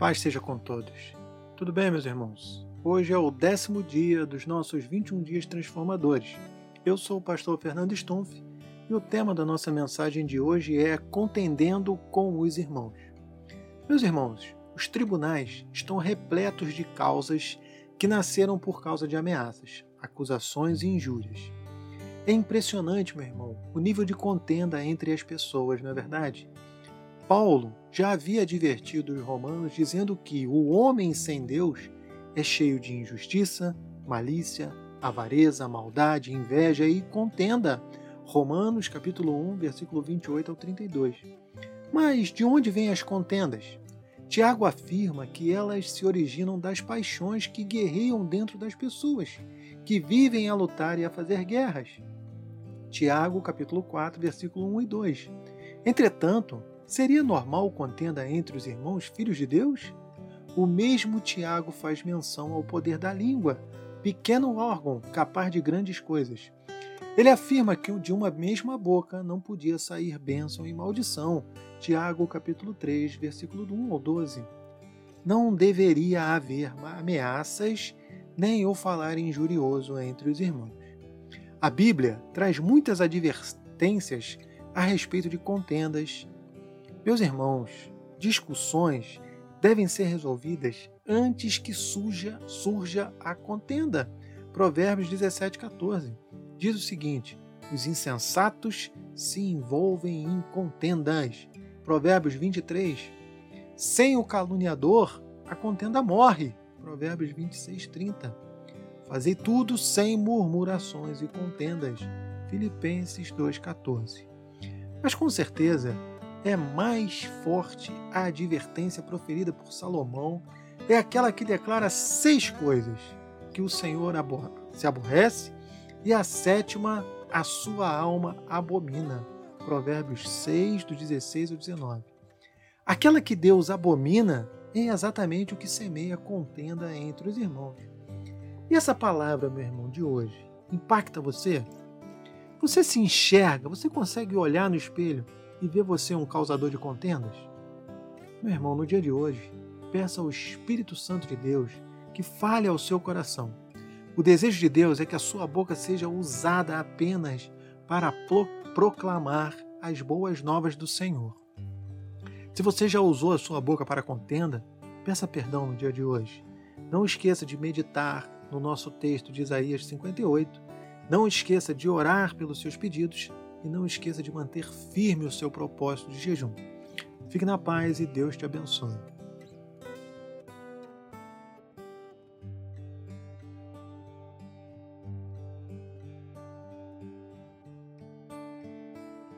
Paz seja com todos. Tudo bem, meus irmãos? Hoje é o décimo dia dos nossos 21 dias transformadores. Eu sou o pastor Fernando Stumpf e o tema da nossa mensagem de hoje é Contendendo com os Irmãos. Meus irmãos, os tribunais estão repletos de causas que nasceram por causa de ameaças, acusações e injúrias. É impressionante, meu irmão, o nível de contenda entre as pessoas, não é verdade? Paulo já havia advertido os romanos dizendo que o homem sem Deus é cheio de injustiça, malícia, avareza, maldade, inveja e contenda. Romanos capítulo 1, versículo 28 ao 32. Mas de onde vêm as contendas? Tiago afirma que elas se originam das paixões que guerreiam dentro das pessoas, que vivem a lutar e a fazer guerras. Tiago capítulo 4, versículo 1 e 2. Entretanto, Seria normal contenda entre os irmãos filhos de Deus? O mesmo Tiago faz menção ao poder da língua, pequeno órgão capaz de grandes coisas. Ele afirma que de uma mesma boca não podia sair bênção e maldição. Tiago capítulo 3, versículo 1 ao 12. Não deveria haver ameaças nem o falar injurioso entre os irmãos. A Bíblia traz muitas advertências a respeito de contendas, meus irmãos, discussões devem ser resolvidas antes que surja, surja a contenda. Provérbios 17, 14 diz o seguinte: os insensatos se envolvem em contendas. Provérbios 23. Sem o caluniador, a contenda morre. Provérbios 26, 30. Fazei tudo sem murmurações e contendas. Filipenses 2,14. Mas com certeza é mais forte a advertência proferida por Salomão, é aquela que declara seis coisas que o Senhor se aborrece e a sétima a sua alma abomina. Provérbios 6, do 16 ao 19. Aquela que Deus abomina é exatamente o que semeia contenda entre os irmãos. E essa palavra, meu irmão, de hoje, impacta você? Você se enxerga, você consegue olhar no espelho e ver você um causador de contendas? Meu irmão, no dia de hoje, peça ao Espírito Santo de Deus que fale ao seu coração. O desejo de Deus é que a sua boca seja usada apenas para proclamar as boas novas do Senhor. Se você já usou a sua boca para contenda, peça perdão no dia de hoje. Não esqueça de meditar no nosso texto de Isaías 58. Não esqueça de orar pelos seus pedidos e não esqueça de manter firme o seu propósito de jejum. Fique na paz e Deus te abençoe.